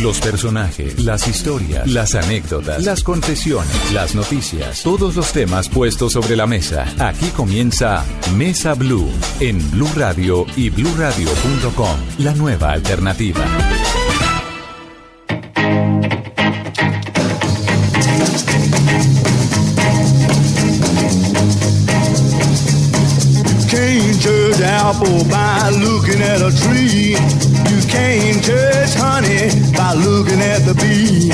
Los personajes, las historias, las anécdotas, las confesiones, las noticias, todos los temas puestos sobre la mesa. Aquí comienza Mesa Blue en Blue Radio y bluradio.com, la nueva alternativa. Apple by looking at a tree. You can't judge honey by looking at the bee.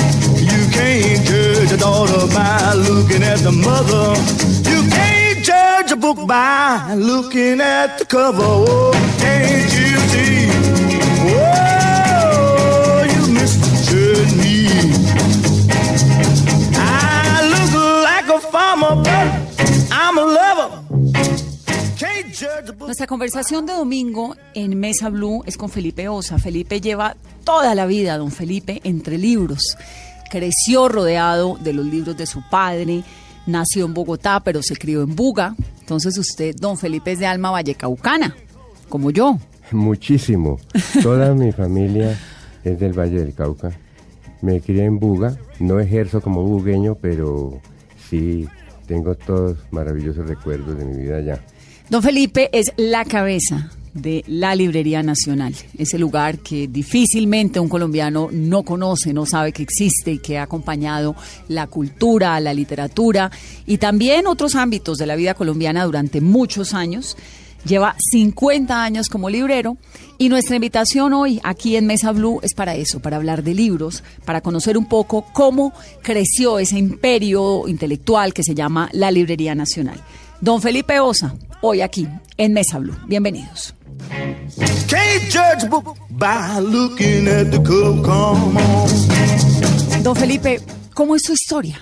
You can't judge a daughter by looking at the mother. You can't judge a book by looking at the cover. Oh, can't you see? Nuestra conversación de domingo en Mesa Blue es con Felipe Osa. Felipe lleva toda la vida, don Felipe, entre libros. Creció rodeado de los libros de su padre, nació en Bogotá, pero se crió en Buga. Entonces usted, don Felipe, es de alma vallecaucana, como yo. Muchísimo. Toda mi familia es del Valle del Cauca. Me crié en Buga, no ejerzo como bugueño, pero sí tengo todos maravillosos recuerdos de mi vida allá. Don Felipe es la cabeza de la Librería Nacional, ese lugar que difícilmente un colombiano no conoce, no sabe que existe y que ha acompañado la cultura, la literatura y también otros ámbitos de la vida colombiana durante muchos años. Lleva 50 años como librero y nuestra invitación hoy aquí en Mesa Blue es para eso, para hablar de libros, para conocer un poco cómo creció ese imperio intelectual que se llama la Librería Nacional. Don Felipe Osa, hoy aquí en Mesa Blue. Bienvenidos. Don Felipe, ¿cómo es su historia?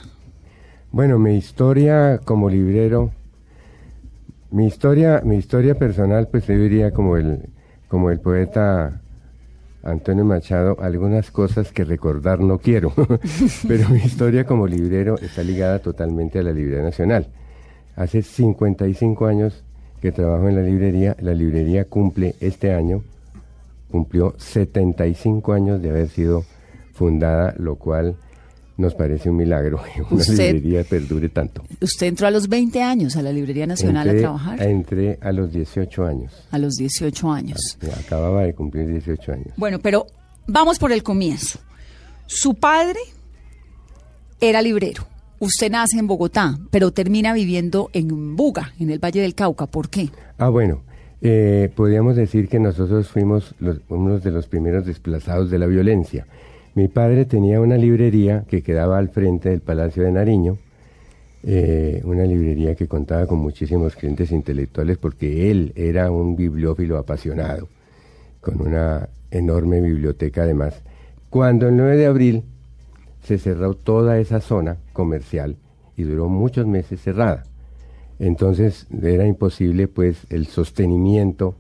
Bueno, mi historia como librero, mi historia, mi historia personal, pues yo diría como el, como el poeta Antonio Machado, algunas cosas que recordar no quiero, pero mi historia como librero está ligada totalmente a la Librería Nacional. Hace 55 años que trabajo en la librería, la librería cumple este año, cumplió 75 años de haber sido fundada, lo cual nos parece un milagro que una Usted- librería perdure tanto. Usted entró a los 20 años a la Librería Nacional entré, a trabajar, Entré a los 18 años. a los 18 años. Acababa de cumplir 18 años. Bueno, pero vamos por el comienzo. Su padre era librero. Usted nace en Bogotá, pero termina viviendo en Buga, en el Valle del Cauca. ¿Por qué? Ah, bueno, eh, podríamos decir que nosotros fuimos los, unos de los primeros desplazados de la violencia. Mi padre tenía una librería que quedaba al frente del Palacio de Nariño, eh, una librería que contaba con muchísimos clientes intelectuales porque él era un bibliófilo apasionado, con una enorme biblioteca además. Cuando el 9 de abril se cerró toda esa zona comercial y duró muchos meses cerrada. Entonces era imposible pues el sostenimiento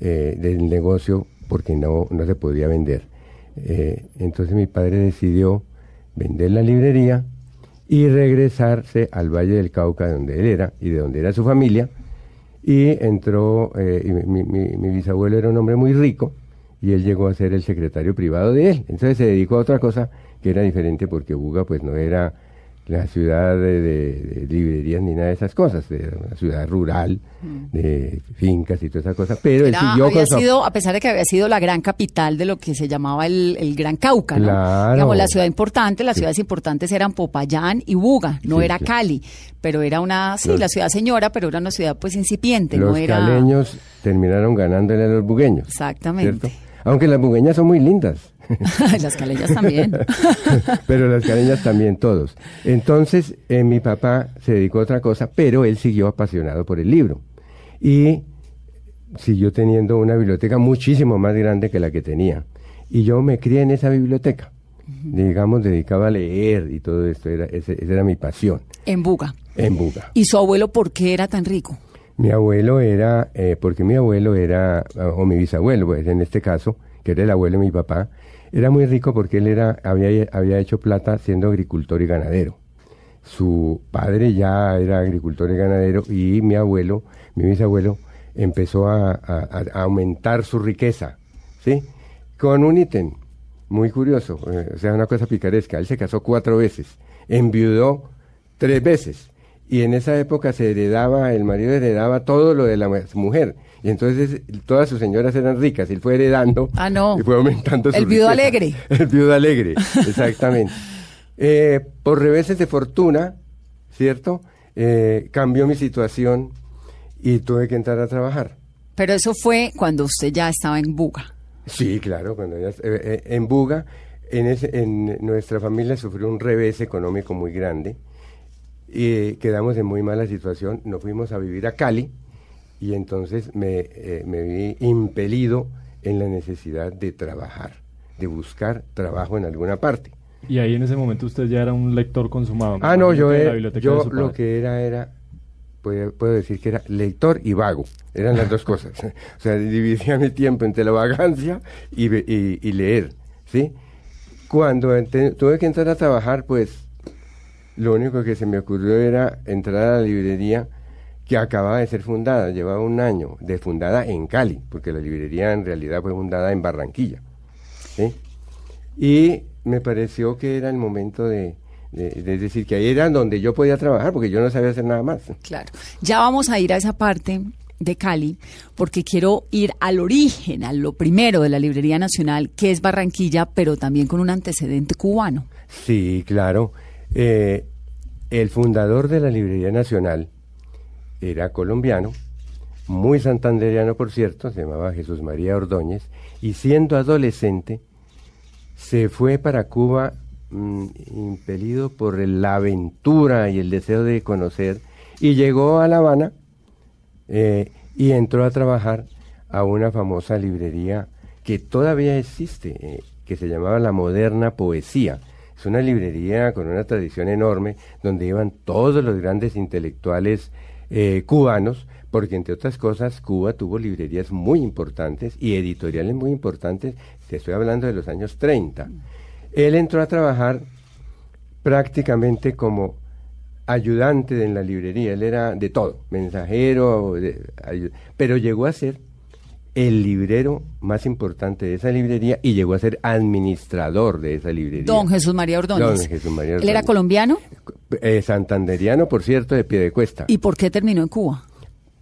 eh, del negocio porque no, no se podía vender. Eh, entonces mi padre decidió vender la librería y regresarse al Valle del Cauca donde él era y de donde era su familia. Y entró, eh, y mi, mi- mi bisabuelo era un hombre muy rico y él llegó a ser el secretario privado de él. Entonces se dedicó a otra cosa que era diferente porque Buga pues no era la ciudad de, de- de librerías ni nada de esas cosas, era una ciudad rural, de fincas y toda esa cosa, pero él Era- siguió había con sido, a pesar de que había sido la gran capital de lo que se llamaba el, el Gran Cauca, ¿no? Claro. Digamos, la ciudad importante, las Sí. ciudades importantes eran Popayán y Buga, no Sí, era sí. Cali, pero era una, sí, Los- la ciudad señora, pero era una ciudad pues incipiente, los no era... caleños terminaron ganándole a los bugueños. Exactamente. ¿cierto? Aunque las bugueñas son muy lindas. las caleñas también. pero las caleñas también, todos. Entonces, eh, mi papá se dedicó a otra cosa, pero él siguió apasionado por el libro. Y siguió teniendo una biblioteca muchísimo más grande que la que tenía. Y yo me crié en esa biblioteca. Digamos, dedicaba a leer y todo esto. Era, ese- esa era mi pasión. En Buga. En Buga. ¿Y su abuelo por qué era tan rico? Mi abuelo era, eh, porque mi abuelo era, o mi bisabuelo, pues en este caso, que era el abuelo de mi papá, era muy rico porque él era, había, había hecho plata siendo agricultor y ganadero. Su padre ya era agricultor y ganadero y mi abuelo, mi bisabuelo, empezó a, aumentar su riqueza, ¿sí? Con un ítem muy curioso, eh, o sea, una cosa picaresca. Él se casó cuatro veces, enviudó tres veces. Y en esa época se heredaba, el marido heredaba todo lo de la mu- mujer. Y entonces todas sus señoras eran ricas. Él fue heredando. Ah, no. Y fue aumentando su El viudo riqueza. alegre. El viudo alegre, exactamente. Eh, por reveses de fortuna, ¿cierto? Eh, cambió mi situación y tuve que entrar a trabajar. Pero eso fue cuando usted ya estaba en Buga. Sí, claro, cuando ya, eh, eh, en Buga, en, ese- en nuestra familia sufrió un revés económico muy grande y quedamos en muy mala situación. Nos fuimos a vivir a Cali y entonces me, eh, me vi impelido en la necesidad de trabajar, de buscar trabajo en alguna parte. Y ahí en ese momento usted ya era un lector consumado. Ah, no, yo, era- yo lo que era era, puedo, puedo decir que era lector y vago, eran las dos cosas. o sea, dividía mi tiempo entre la vagancia y, y- y leer, ¿sí? Cuando ente- tuve que entrar a trabajar, pues lo único que se me ocurrió era entrar a la librería que acababa de ser fundada, llevaba un año de fundada en Cali, porque la librería en realidad fue fundada en Barranquilla. ¿sí? Y me pareció que era el momento de decir que ahí era donde yo podía trabajar, porque yo no sabía hacer nada más. Claro. Ya vamos a ir a esa parte de Cali, porque quiero ir al origen, a lo primero de la Librería Nacional, que es Barranquilla, pero también con un antecedente cubano. Sí, claro. Eh, el fundador de la Librería Nacional era colombiano, muy santandereano, por cierto, se llamaba Jesús María Ordóñez, y siendo adolescente se fue para Cuba mm, impelido por la aventura y el deseo de conocer, y llegó a La Habana eh, y entró a trabajar a una famosa librería que todavía existe, eh, que se llamaba La Moderna Poesía. Es una librería con una tradición enorme donde iban todos los grandes intelectuales eh, cubanos, porque entre otras cosas Cuba tuvo librerías muy importantes y editoriales muy importantes, te estoy hablando de los años 30. Él entró a trabajar prácticamente como ayudante en la librería, él era de todo, mensajero, pero llegó a ser el librero más importante de esa librería y llegó a ser administrador de esa librería. Don Jesús María Ordóñez. Don Jesús María ¿Él era colombiano? Eh, santanderiano, por cierto, de pie de cuesta. ¿Y por qué terminó en Cuba?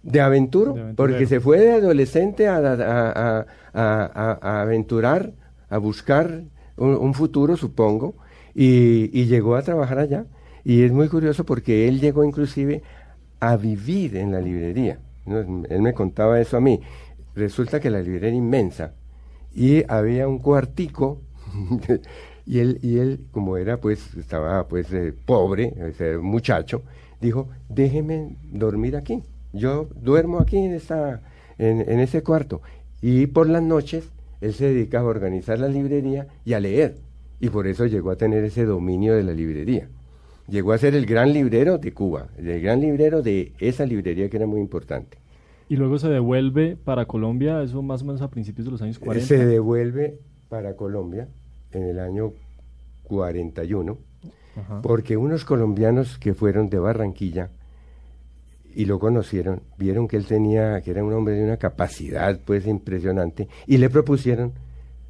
De aventuro, De aventurero. porque se fue de adolescente a, a- a- a- a- a aventurar, a buscar un, un futuro, supongo, y, y llegó a trabajar allá. Y es muy curioso porque él llegó inclusive a vivir en la librería. ¿no? Él me contaba eso a mí. Resulta que la librería era inmensa y había un cuartico y él y él como era pues estaba pues eh, pobre ese muchacho dijo déjeme dormir aquí. Yo duermo aquí en esta en, en ese cuarto y por las noches él se dedicaba a organizar la librería y a leer. Y por eso llegó a tener ese dominio de la librería. Llegó a ser el gran librero de Cuba el gran librero de esa librería que era muy importante Y luego se devuelve para Colombia, eso más o menos a principios de los años 40. Se devuelve para Colombia en el año 41, Ajá. porque unos colombianos que fueron de Barranquilla y lo conocieron, vieron que él tenía, que era un hombre de una capacidad pues impresionante, y le propusieron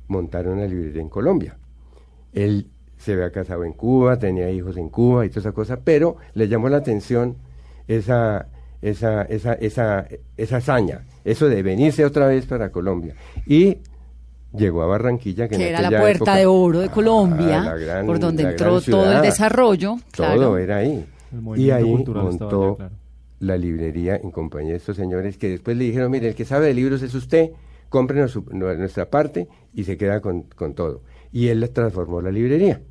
montar una librería en Colombia. Él se había casado en Cuba, tenía hijos en Cuba y toda esa cosa, pero le llamó la atención esa, esa, esa, esa, esa hazaña, eso de venirse otra vez para Colombia. Y llegó a Barranquilla, que, en Que era la puerta época- de oro de Ah, Colombia, gran- por donde entró todo el desarrollo. Todo claro. era ahí. Y ahí montó allá, claro. la librería en compañía de estos señores que después le dijeron, mire, el que sabe de libros es usted, cómprenos su- nu- nuestra parte y se queda con, con todo. Y él transformó la librería.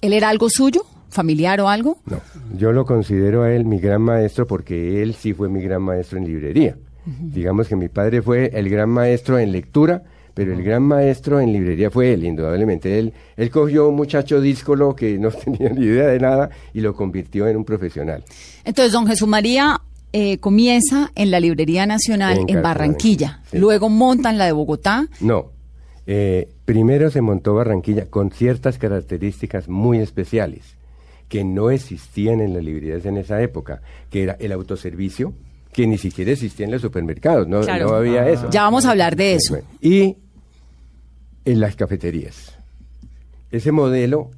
¿Él era algo suyo? ¿Familiar o algo? No, yo lo considero a él mi gran maestro porque él sí fue mi gran maestro en librería. Digamos que mi padre fue el gran maestro en lectura, pero el gran maestro en librería fue él, indudablemente. Él, él cogió un muchacho díscolo que no tenía ni idea de nada y lo convirtió en un profesional. Entonces, don Jesús María eh, comienza en la Librería Nacional En Barranquilla, sí. luego monta en la de Bogotá. No, eh, primero se montó Barranquilla con ciertas características muy especiales que no existían en las librerías en esa época, que era el autoservicio, que ni siquiera existía en los supermercados, no, Claro. no había eso. Ya vamos a hablar de eso. Y en las cafeterías. Ese modelo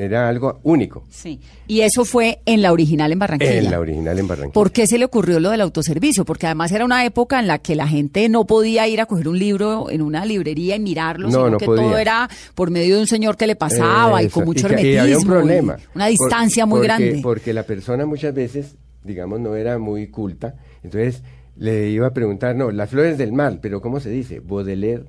era algo único Sí. Y eso fue en la original en Barranquilla. en la original en Barranquilla. ¿Por qué se le ocurrió lo del autoservicio? Porque además era una época en la que la gente no podía ir a coger un libro en una librería y mirarlo, No, sino no que podía. todo era por medio de un señor que le pasaba y con mucho que- hermetismo. y había un y problema. Una distancia Por- muy porque- grande. Porque la persona muchas veces, digamos, no era muy culta. Entonces le iba a preguntar, no, las flores del mal, pero ¿cómo se dice? Baudelaire,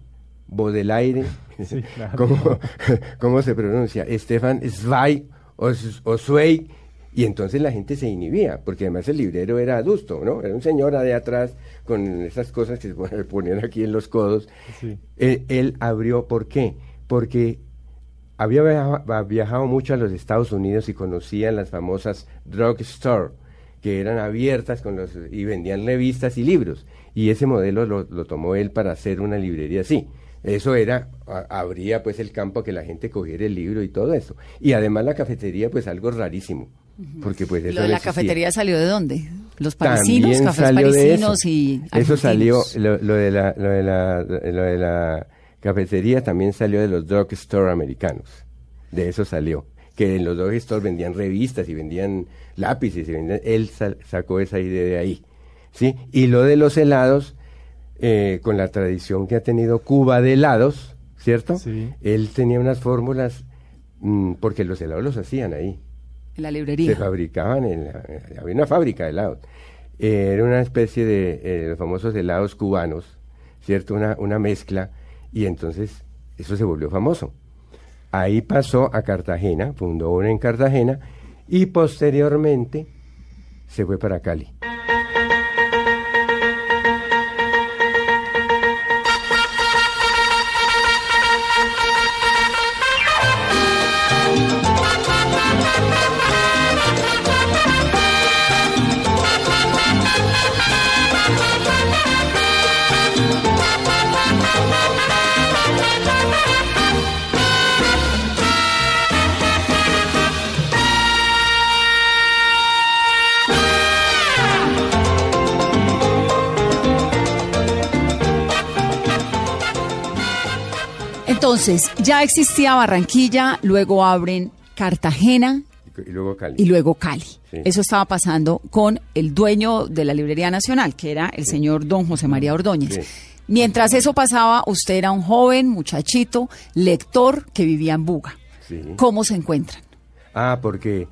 Baudelaire. Sí, claro. ¿Cómo, cómo se pronuncia? Stefan Zweig o, o Zweig. Y entonces la gente se inhibía, porque además el librero era adusto, ¿no? Era un señor de atrás con esas cosas que se ponían aquí en los codos. Sí. Él, él abrió, ¿por qué? Porque había viaja- viajado mucho a los Estados Unidos y conocía las famosas drugstore, que eran abiertas con los, y vendían revistas y libros. Y ese modelo lo, lo tomó él para hacer una librería así. Eso era, a- abría pues el campo a que la gente cogiera el libro y todo eso. Y además la cafetería, pues algo rarísimo. Porque pues eso ¿Lo de la existía. cafetería salió de dónde? Los parisinos, También cafés parisinos eso. y Eso salió, lo, lo de la, lo, de la, lo de la cafetería también salió de los drugstore americanos. De eso salió. Que en los drugstore vendían revistas y vendían lápices. Y vendían- él sa- sacó esa idea de ahí. ¿sí? Y lo de los helados, eh, con la tradición que ha tenido Cuba de helados, ¿cierto? Sí. Él tenía unas fórmulas, mm, porque los helados los hacían ahí En la se librería. fabricaban en la- había una fábrica de helados Eh, era una especie de eh, los famosos helados cubanos cierto una, una mezcla y entonces eso se volvió famoso ahí pasó a Cartagena fundó uno en Cartagena y posteriormente se fue para Cali Entonces, ya existía Barranquilla, luego abren Cartagena y, luego Cali y luego Cali. Sí. Eso estaba pasando con el dueño de la Librería Nacional, que era el señor don José María Ordóñez. Sí. Mientras eso pasaba, usted era un joven muchachito, lector, que vivía en Buga. ¿Cómo se encuentran? Ah, porque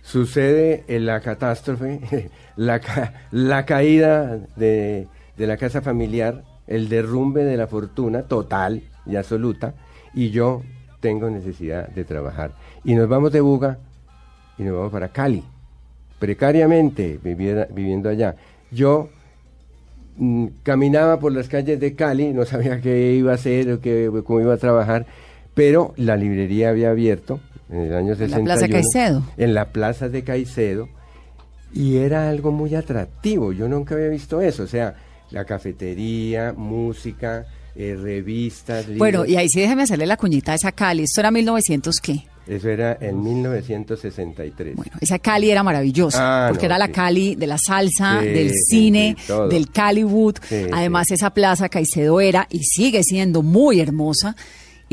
sucede en la catástrofe, la, ca- la caída de, de la casa familiar, el derrumbe de la fortuna total y absoluta, y yo tengo necesidad de trabajar. Y nos vamos de Buga y nos vamos para Cali, precariamente viviera- viviendo allá. Yo mm, caminaba por las calles de Cali, no sabía qué iba a hacer o qué, cómo iba a trabajar, pero la librería había abierto en el año En la 61. Plaza Caicedo. En la plaza de Caicedo. Y era algo muy atractivo, yo nunca había visto eso, o sea, la cafetería, música, eh, revistas, libros. Bueno, y ahí sí déjeme hacerle la cuñita a esa Cali. Esto era 1900 qué? Eso era en 1963. Bueno, esa Cali era maravillosa, Ah, porque no, era la sí. Cali de la salsa, Sí, del cine, sí, del Caliwood. Además, esa plaza Caicedo era y sigue siendo muy hermosa.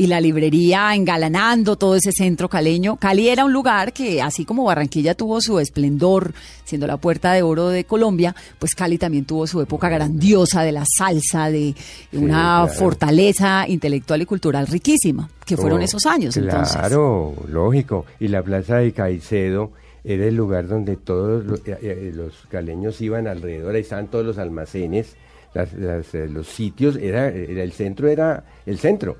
Y la librería engalanando todo ese centro caleño. Cali era un lugar que, así como Barranquilla tuvo su esplendor, siendo la puerta de oro de Colombia, pues Cali también tuvo su época grandiosa de la salsa, de una claro. fortaleza intelectual y cultural riquísima, que fueron Oh, esos años. entonces. Claro, lógico. Y la plaza de Caicedo era el lugar donde todos lo- eh, eh, los caleños iban alrededor, ahí estaban todos los almacenes, las- las, eh, los sitios, era, era el centro, era el centro.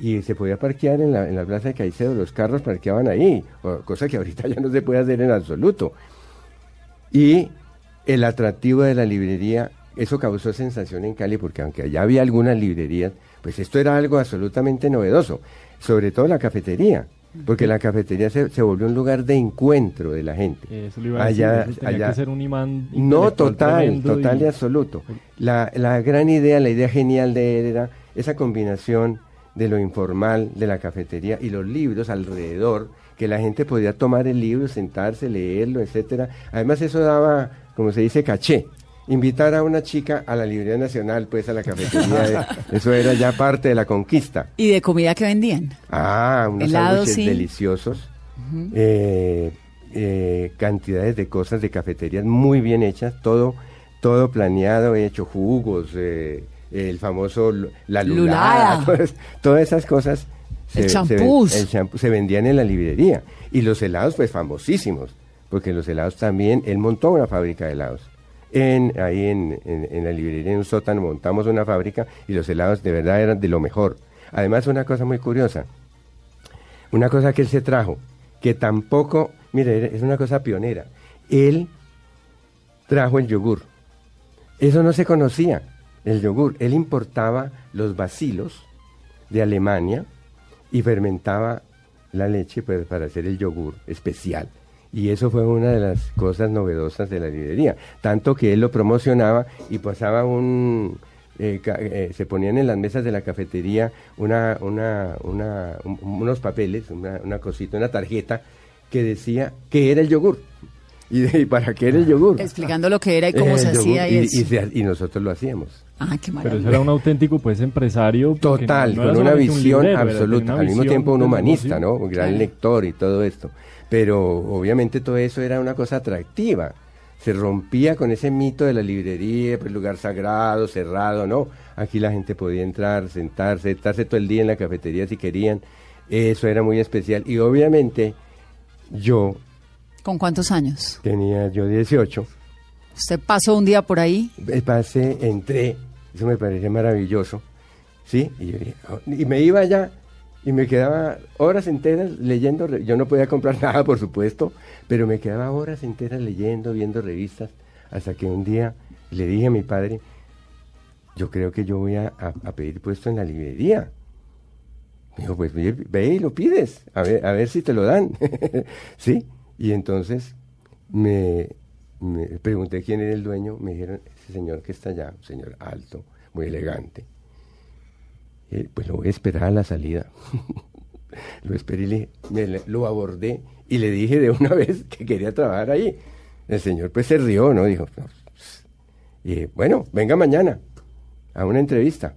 Y, se podía parquear en la, en la plaza de Caicedo, los carros parqueaban ahí, cosa que ahorita ya no se puede hacer en absoluto. Y el atractivo de la librería, eso causó sensación en Cali, porque aunque allá había algunas librerías, pues esto era algo absolutamente novedoso, sobre todo la cafetería, porque la cafetería se, se volvió un lugar de encuentro de la gente. Eso le iba a Allá- decir, allá- que ser un imán No, total, total y, y- absoluto. La, la gran idea, la idea genial de él era esa combinación de lo informal de la cafetería y los libros alrededor, que la gente podía tomar el libro, sentarse, leerlo, etcétera. Además eso daba, como se dice, caché. Invitar a una chica a la Librería Nacional, pues a la cafetería, eh, eso era ya parte de la conquista. ¿Y de comida que vendían? Ah, unos sándwiches sí. deliciosos. eh, eh, cantidades de cosas de cafeterías muy bien hechas, todo, todo planeado, hecho, jugos, eh, el famoso la lulada, Lulada. todas, todas esas cosas El ven- champús. el champú se vendían en la librería. Y los helados, pues famosísimos, porque los helados también, él montó una fábrica de helados. En, ahí en, en- en la librería, en un sótano, montamos una fábrica y los helados de verdad eran de lo mejor. Además, una cosa muy curiosa, una cosa que él se trajo, que tampoco, mire, es una cosa pionera. Él trajo el yogur. Eso no se conocía, el yogur. Él importaba los bacilos de Alemania y fermentaba la leche pues, para hacer el yogur especial. Y eso fue una de las cosas novedosas de la librería. Tanto que él lo promocionaba y pasaba un... eh, eh, se ponían en las mesas de la cafetería unos papeles, una cosita, una tarjeta que decía que era el yogur. Y, de- y para qué era el yogur. Explicando lo que era y cómo El se yogur, hacía y, y, eso. y nosotros lo hacíamos. Ah, qué Pero maravilla. eso era un auténtico pues empresario. Total, no con una un visión librero, absoluta, una al mismo tiempo un humanista. ¿no? Un gran Claro. lector y todo esto. Pero obviamente todo eso era una cosa atractiva. Se rompía con ese mito de la librería, pues lugar sagrado, cerrado, ¿no? Aquí la gente podía entrar, sentarse, estarse todo el día en la cafetería si querían. Eso era muy especial. Y obviamente yo ¿Con cuántos años? tenía yo 18, Usted pasó un día por ahí. eh, pasé, entré, eso me parece maravilloso, ¿sí? Y, yo dije, "Oh", y me iba allá y me quedaba horas enteras leyendo, yo no podía comprar nada, por supuesto, pero me quedaba horas enteras leyendo, viendo revistas, hasta que un día le dije a mi padre, yo creo que yo voy a pedir puesto en la librería. Me dijo, pues ve, ve y lo pides, a ver, a ver si te lo dan. ¿Sí? Y entonces me, pregunté quién era el dueño, me dijeron, ese señor que está allá, un señor alto, muy elegante. Pues lo voy a esperar a la salida. lo esperé y le, me lo abordé y le dije de una vez que quería trabajar ahí. El señor pues se rió, ¿no? Dijo, "No, pues". bueno, venga mañana a una entrevista.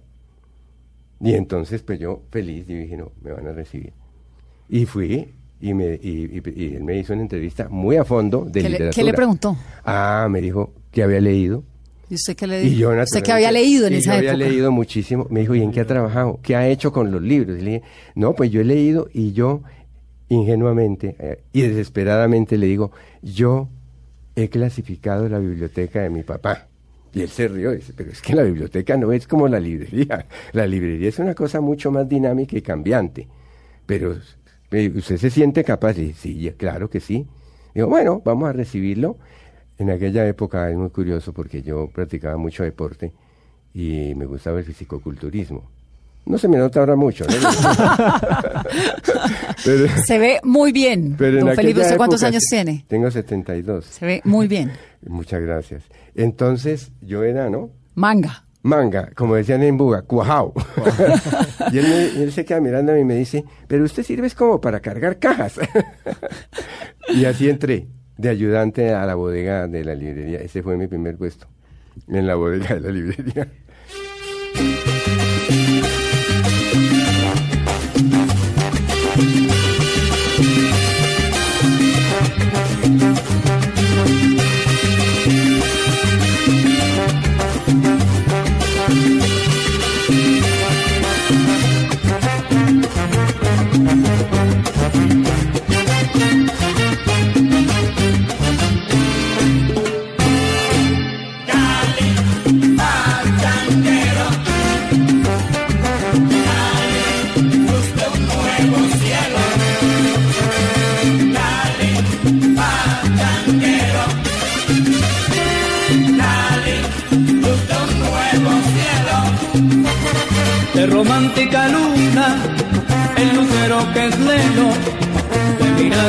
Y entonces, pues yo feliz, dije, no, me van a recibir. Y fui, y, me, y, y- y él me hizo una entrevista muy a fondo de ¿Qué le, qué le preguntó? Ah, me dijo que había leído. ¿Y usted qué le Y dijo? yo, ¿Usted qué naturalmente, había leído en y esa yo había leído muchísimo. Me dijo, ¿y en qué ha trabajado? ¿Qué ha hecho con los libros? Y le dije, no, pues yo he leído y yo, ingenuamente eh, y desesperadamente le digo, yo he clasificado la biblioteca de mi papá. Y él se rió y dice, pero es que la biblioteca no es como la librería. La librería es una cosa mucho más dinámica y cambiante. Pero usted se siente capaz. Y sí, claro que sí. Digo, bueno, vamos a recibirlo. En aquella época es muy curioso porque yo practicaba mucho deporte y me gustaba el fisicoculturismo. No se me nota ahora mucho, ¿no? pero, Se ve muy bien. pero Don Felipe, ¿usted cuántos años tiene? Tengo 72. Se ve muy bien. Muchas gracias. Entonces, yo era, ¿no? Manga. Manga, como decían en Buga, cuajao. y él, me- él se queda mirándome y me dice, pero usted sirve como para cargar cajas. y así entré, de ayudante a la bodega de la librería. Ese fue mi primer puesto, en la bodega de la librería.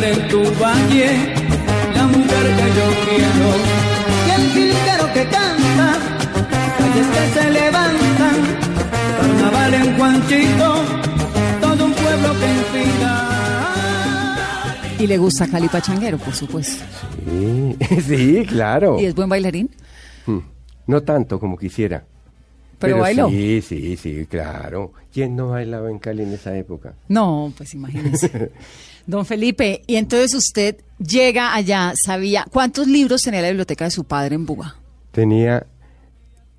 En tu valle, la mujer que yo quiero, y el jilguero que canta, calles que se levantan, carnaval en Juanchito, todo un pueblo que inspira. Y le gusta Cali Pachanguero, por supuesto. Sí, sí, claro. ¿Y es buen bailarín? Hmm, No tanto como quisiera. ¿Pero bailó? Sí, sí, sí, claro. ¿Quién no bailaba en Cali en esa época? No, pues imagínese. Don Felipe, y entonces usted llega allá, sabía, ¿cuántos libros tenía la biblioteca de su padre en Buga? Tenía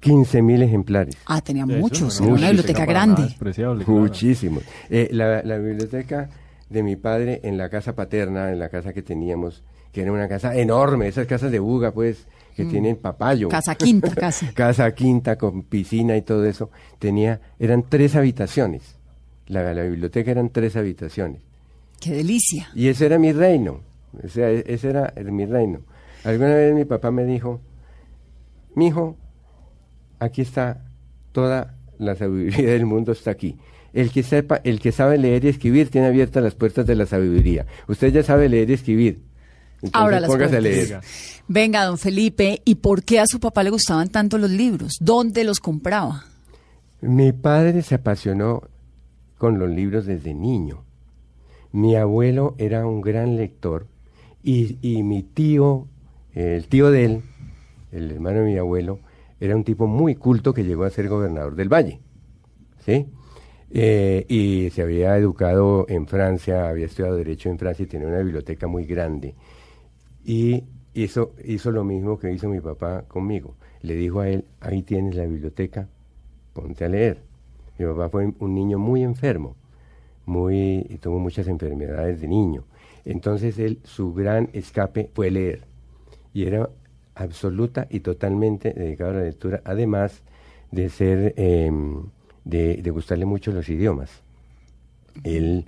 15 mil ejemplares. Ah, tenía Eso muchos, era una biblioteca grande. claro. Muchísimos. Eh, la, la biblioteca de mi padre en la casa paterna, en la casa que teníamos, que era una casa enorme, esas casas de Buga, pues, que tienen papayo. Mm. Casa quinta, casi. casa quinta con piscina y todo eso. Tenía, eran tres habitaciones. La, la biblioteca eran tres habitaciones. Qué delicia. Y ese era mi reino. O sea, e- ese era el- mi reino. Alguna vez mi papá me dijo, mijo, aquí está toda la sabiduría del mundo está aquí. El que sepa, el que sabe leer y escribir tiene abiertas las puertas de la sabiduría. Usted ya sabe leer y escribir. Entonces, Ahora las póngase a leer. Venga, don Felipe, ¿y por qué a su papá le gustaban tanto los libros? ¿Dónde los compraba? Mi padre se apasionó con los libros desde niño. Mi abuelo era un gran lector y, y mi tío, el tío de él, el hermano de mi abuelo, era un tipo muy culto que llegó a ser gobernador del Valle. ¿Sí? Eh, y se había educado en Francia, había estudiado Derecho en Francia y tenía una biblioteca muy grande. Y hizo, hizo lo mismo que hizo mi papá conmigo. Le dijo a él, ahí tienes la biblioteca, ponte a leer. Mi papá fue un niño muy enfermo, muy, tuvo muchas enfermedades de niño. Entonces él, su gran escape fue leer. Y era absoluta y totalmente dedicado a la lectura, además de ser, em, de, de gustarle mucho los idiomas. Él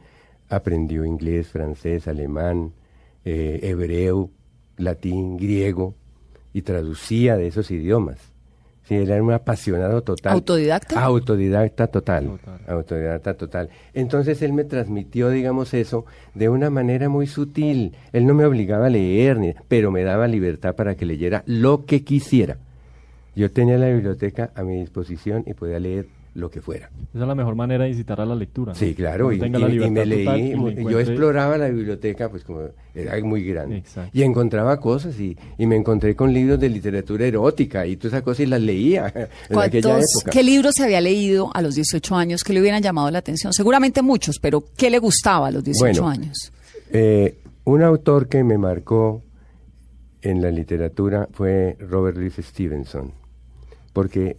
aprendió inglés, francés, alemán, eh, hebreo, latín, griego y traducía de esos idiomas. Sí, él era un apasionado total. ¿Autodidacta? Autodidacta total. Total. Autodidacta total. Entonces él me transmitió, digamos, eso de una manera muy sutil. Él no me obligaba a leer, ni- pero me daba libertad para que leyera lo que quisiera. Yo tenía la biblioteca a mi disposición y podía leer lo que fuera. Esa es la mejor manera de incitar a la lectura. ¿no? Sí, claro, y, y- me leí, y yo exploraba la biblioteca, pues como era muy grande, Exacto. y encontraba cosas, y, y me encontré con libros de literatura erótica, y todas esas cosas, y las leía en aquella ¿Cuántos, época. ¿Qué libros se había leído a los 18 años que le hubieran llamado la atención? Seguramente muchos, pero ¿qué le gustaba a los 18 Bueno, años? Eh, un autor que me marcó en la literatura fue Robert Louis Stevenson, porque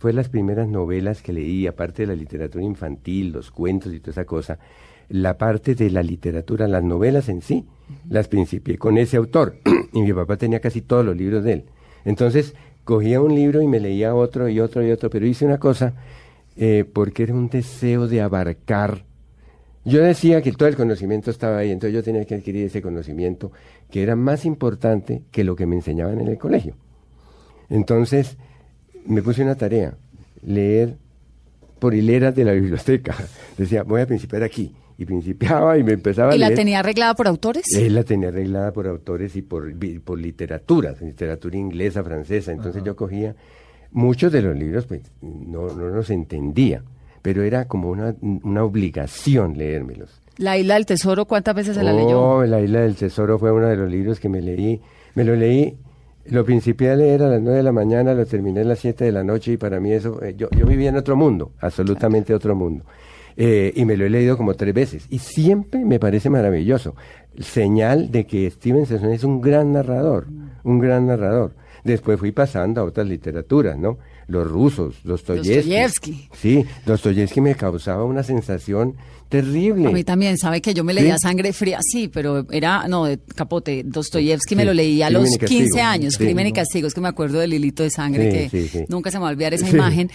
fue las primeras novelas que leí, aparte de la literatura infantil, los cuentos y toda esa cosa, la parte de la literatura, las novelas en sí, las principié con ese autor, y mi papá tenía casi todos los libros de él. Entonces, cogía un libro y me leía otro y otro y otro, pero hice una cosa, eh, porque era un deseo de abarcar yo decía que todo el conocimiento estaba ahí, entonces yo tenía que adquirir ese conocimiento que era más importante que lo que me enseñaban en el colegio. Entonces me puse una tarea, leer por hileras de la biblioteca. Decía, voy a principiar aquí. Y principiaba y me empezaba a ¿Y la leer. tenía arreglada por autores? Él la tenía arreglada por autores y por, por literatura, literatura inglesa, francesa. Entonces yo cogía muchos de los libros, pues no, no los entendía, pero era como una, una obligación leérmelos. La Isla del Tesoro, ¿cuántas veces se la leyó? Oh, La Isla del Tesoro fue uno de los libros que me leí. Me lo leí, lo principié a leer a las 9 de la mañana, lo terminé a las 7 de la noche y para mí eso, eh, yo, yo vivía en otro mundo, absolutamente otro mundo. Eh, y me lo he leído como tres veces y siempre me parece maravilloso. Señal de que Stevenson es un gran narrador, un gran narrador. Después fui pasando a otras literaturas, ¿no? Los rusos, Dostoyevsky. Dostoyevsky. Sí, Dostoyevsky me causaba una sensación terrible. A mí también, sabe que yo me leía ¿Sí? Sangre Fría, sí, pero era, no, de Capote, Dostoyevsky me lo leí a los y Castigo. 15 años, Sí. Crimen y Castigo, es que me acuerdo del hilito de sangre que nunca se me va a olvidar esa imagen.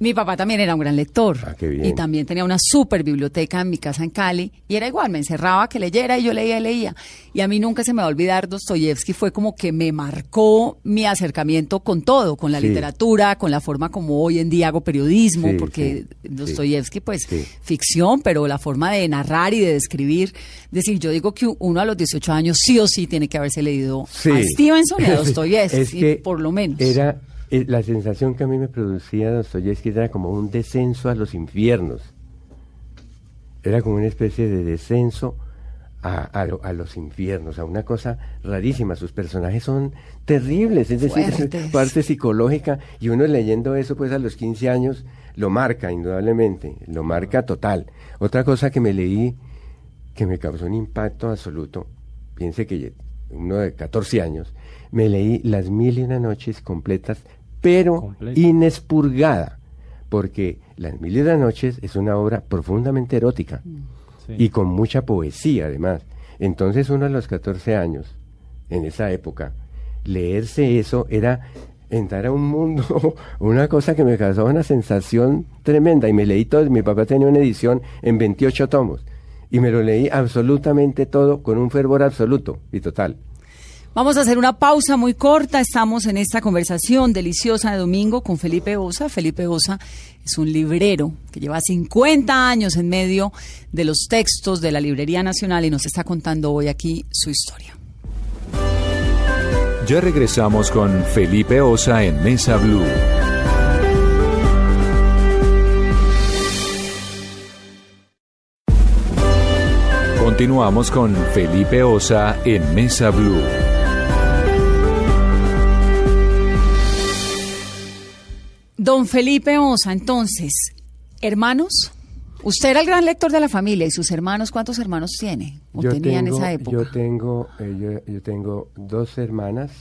Mi papá también era un gran lector. Ah, qué bien. Y también tenía una super biblioteca en mi casa en Cali. Y era igual, me encerraba que leyera y yo leía y leía. Y a mí nunca se me va a olvidar Dostoyevsky. Fue como que me marcó mi acercamiento con todo, con la Sí. literatura, con la forma como hoy en día hago periodismo, Sí, porque sí, Dostoyevsky, pues, ficción, pero la forma de narrar y de describir. Es decir, yo digo que uno a los 18 años sí o sí tiene que haberse leído a Stevenson y a Dostoyevsky, Es que por lo menos. Era, eh, la sensación que a mí me producía Dostoyevsky era como un descenso a los infiernos. Era como una especie de descenso a, a lo- a los infiernos, a una cosa rarísima. Sus personajes son terribles, es decir, Fuertes. es parte psicológica. Y uno leyendo eso, pues a los 15 años, lo marca indudablemente, lo marca total. Otra cosa que me leí que me causó un impacto absoluto, piense que uno de 14 años, me leí Las Mil y Una Noches completas, pero Completa. inexpurgada, porque Las Mil y Una Noches es una obra profundamente erótica Sí. y con mucha poesía además. Entonces uno a los 14 años, en esa época, leerse eso era entrar a un mundo, una cosa que me causaba una sensación tremenda y me leí todo, mi papá tenía una edición en 28 tomos y me lo leí absolutamente todo con un fervor absoluto y total. Vamos a hacer una pausa muy corta. Estamos en esta conversación deliciosa de domingo con Felipe Osa. Felipe Osa es un librero que lleva 50 años en medio de los textos de la Librería Nacional y nos está contando hoy aquí su historia. Ya regresamos con Felipe Osa en Mesa Blue. Continuamos con Felipe Osa en Mesa Blue. Don Felipe Osa, entonces, hermanos, usted era el gran lector de la familia y sus hermanos, ¿cuántos hermanos tiene? ¿O tenía en tengo, esa época? Yo tengo, eh, yo, yo tengo dos hermanas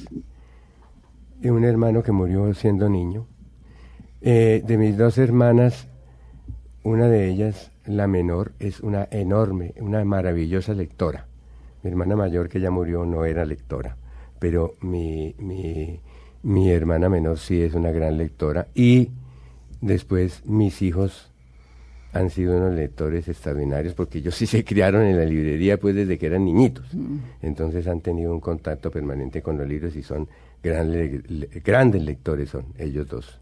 y un hermano que murió siendo niño. Eh, de mis dos hermanas, una de ellas, la menor, es una enorme, una maravillosa lectora. Mi hermana mayor, que ya murió, no era lectora, pero mi, mi, mi hermana menor sí es una gran lectora. Y después mis hijos han sido unos lectores extraordinarios porque ellos sí se criaron en la librería pues desde que eran niñitos. Entonces han tenido un contacto permanente con los libros y son gran le- le- grandes lectores son ellos dos.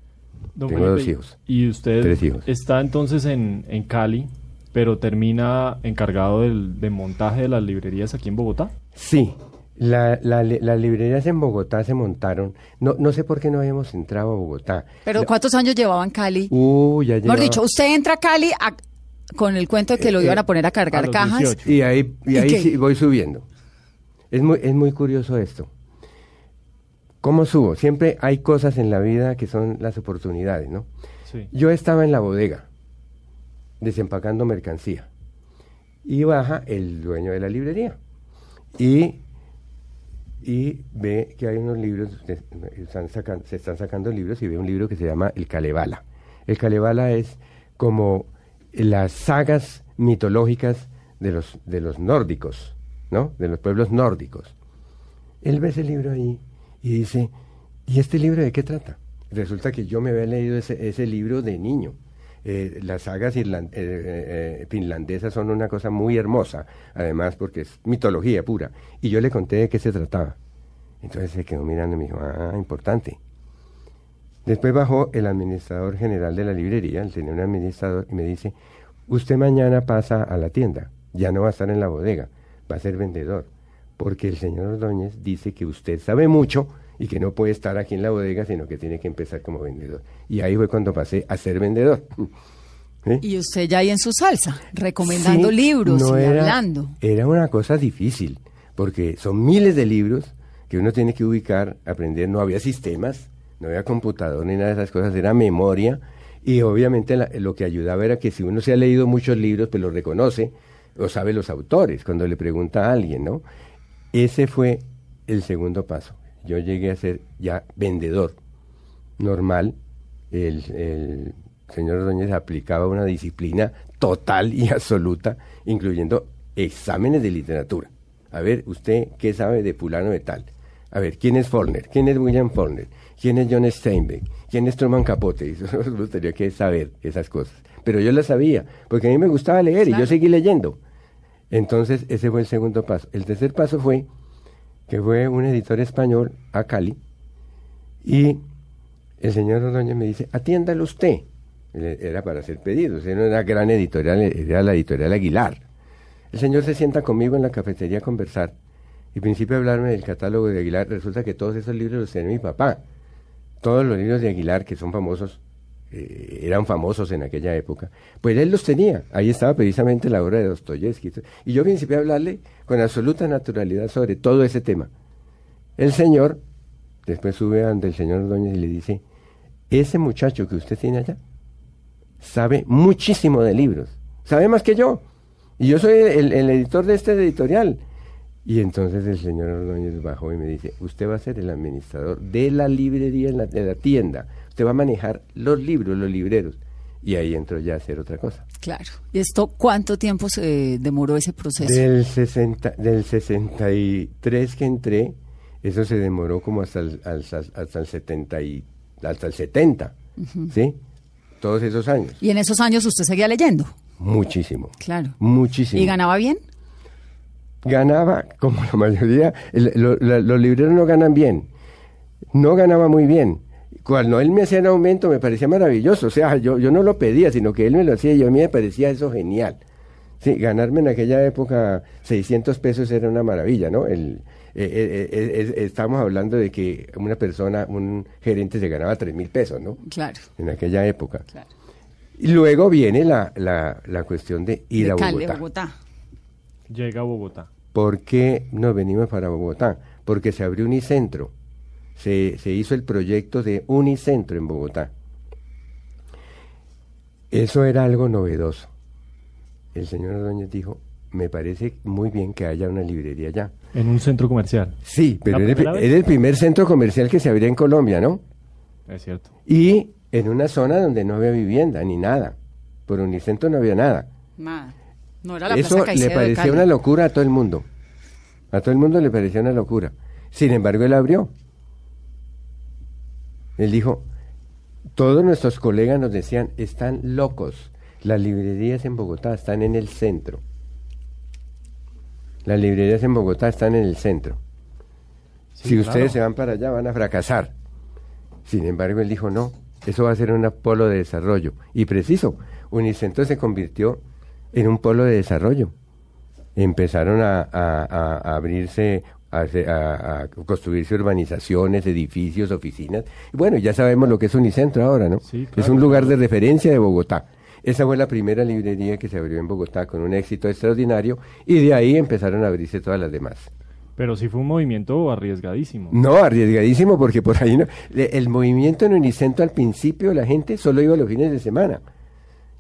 Don Tengo dos hijos. Y usted Tres hijos. está entonces en, en Cali, pero termina encargado del, de montaje de las librerías aquí en Bogotá. Sí, la, la, las librerías en Bogotá se montaron. No, no sé por qué no habíamos entrado a Bogotá. Pero La- ¿cuántos años llevaba en Cali? Uh, ya Mejor llevaba- dicho, usted entra a Cali a- con el cuento de que lo Eh, iban eh, a poner a cargar a cajas. 18. Y ahí, y ¿Y ahí sí voy subiendo. Es muy, es muy curioso esto. ¿Cómo subo? Siempre hay cosas en la vida que son las oportunidades, ¿no? Sí. Yo estaba en la bodega, desempacando mercancía. Y baja el dueño de la librería. Y, y ve que hay unos libros, están se están sacando libros y ve un libro que se llama El Kalevala. El Kalevala es como las sagas mitológicas de los, de los nórdicos, ¿no? De los pueblos nórdicos. Él ve ese libro ahí y dice, ¿y este libro de qué trata? Resulta que yo me había leído ese, ese libro de niño. Eh, las sagas eh, eh, finlandesas son una cosa muy hermosa, además porque es mitología pura. Y yo le conté de qué se trataba. Entonces se quedó mirando y me dijo, ah, importante. Después bajó el administrador general de la librería, él tenía un administrador, y me dice, usted mañana pasa a la tienda, ya no va a estar en la bodega, va a ser vendedor, porque el señor Ordóñez dice que usted sabe mucho y que no puede estar aquí en la bodega, sino que tiene que empezar como vendedor. Y ahí fue cuando pasé a ser vendedor. ¿Sí? Y usted ya ahí en su salsa, recomendando Sí, libros no y era- hablando. Era una cosa difícil, porque son miles de libros que uno tiene que ubicar, aprender. No había sistemas, no había computador ni nada de esas cosas, era memoria. Y obviamente la- lo que ayudaba era que si uno se ha leído muchos libros, pues los reconoce o sabe los autores cuando le pregunta a alguien, ¿no? Ese fue el segundo paso. Yo llegué a ser ya vendedor normal. El, el señor Ordóñez aplicaba una disciplina total y absoluta, incluyendo exámenes de literatura. A ver, ¿usted qué sabe de fulano de tal? A ver, ¿quién es Faulkner? ¿Quién es William Faulkner? ¿Quién es John Steinbeck? ¿Quién es Truman Capote? Eso me gustaría que saber esas cosas. Pero yo las sabía, porque a mí me gustaba leer y yo seguí leyendo. Entonces, ese fue el segundo paso. El tercer paso fue que fue un editor español a Cali y el señor Ordóñez me dice, atiéndalo usted. Era para hacer pedidos, era una gran editorial, era la editorial Aguilar. El señor se sienta conmigo en la cafetería a conversar y principio a hablarme del catálogo de Aguilar. Resulta que todos esos libros los tenía mi papá. Todos los libros de Aguilar, que son famosos, eh, eran famosos en aquella época, pues él los tenía. Ahí estaba precisamente la obra de Dostoyevsky. Y yo principié a hablarle con absoluta naturalidad sobre todo ese tema. El señor, después sube ante el señor Ordóñez y le dice, ese muchacho que usted tiene allá sabe muchísimo de libros, sabe más que yo. Y yo soy el, editor de este editorial. Y entonces el señor Ordóñez bajó y me dice, usted va a ser el administrador de la librería, de la tienda. Usted va a manejar los libros, los libreros. Y ahí entró ya a hacer otra cosa. Claro. ¿Y esto cuánto tiempo se demoró ese proceso? Del, 60, del 63 que entré, eso se demoró como hasta el, hasta, el 70 y, hasta el 70, ¿sí? Todos esos años. ¿Y en esos años usted seguía leyendo? Muchísimo. Claro. Muchísimo. ¿Y ganaba bien? Ganaba, como la mayoría, los libreros no ganan bien. No ganaba muy bien. Cuando él me hacía un aumento me parecía maravilloso. O sea, yo, yo no lo pedía, sino que él me lo hacía y a mí me parecía eso genial. Sí, ganarme en aquella época 600 pesos era una maravilla, ¿no? El, eh, eh, eh, estamos hablando de que una persona, un gerente se ganaba 3 mil pesos, ¿no? Claro. En aquella época. Claro. Y luego viene la, la, la cuestión de ir a Bogotá. Bogotá. Llega a Bogotá. ¿Por qué nos venimos para Bogotá? Porque se abrió Unicentro. Se, se hizo el proyecto de Unicentro en Bogotá. Eso era algo novedoso. El señor Ordóñez dijo, me parece muy bien que haya una librería allá. En un centro comercial. Sí, pero es el, primer centro comercial que se abría en Colombia, ¿no? Es cierto. Y en una zona donde no había vivienda ni nada. Por Unicentro no había nada. Nada. No era la Eso le parecía una locura a todo el mundo. A todo el mundo le parecía una locura. Sin embargo, él abrió. Él dijo, todos nuestros colegas nos decían, están locos. Las librerías en Bogotá están en el centro. Las librerías en Bogotá están en el centro. si ustedes se van para allá, van a fracasar. Sin embargo, él dijo, no, eso va a ser un polo de desarrollo. Y preciso, Unicentro se convirtió en un polo de desarrollo. Empezaron a, abrirse, a, construirse urbanizaciones, edificios, oficinas. bueno, ya sabemos lo que es Unicentro ahora, ¿no? es un lugar de referencia de Bogotá. Esa fue la primera librería que se abrió en Bogotá con un éxito extraordinario y de ahí empezaron a abrirse todas las demás. Pero sí fue un movimiento arriesgadísimo. No, arriesgadísimo porque por ahí no. El movimiento en Unicentro al principio la gente solo iba los fines de semana,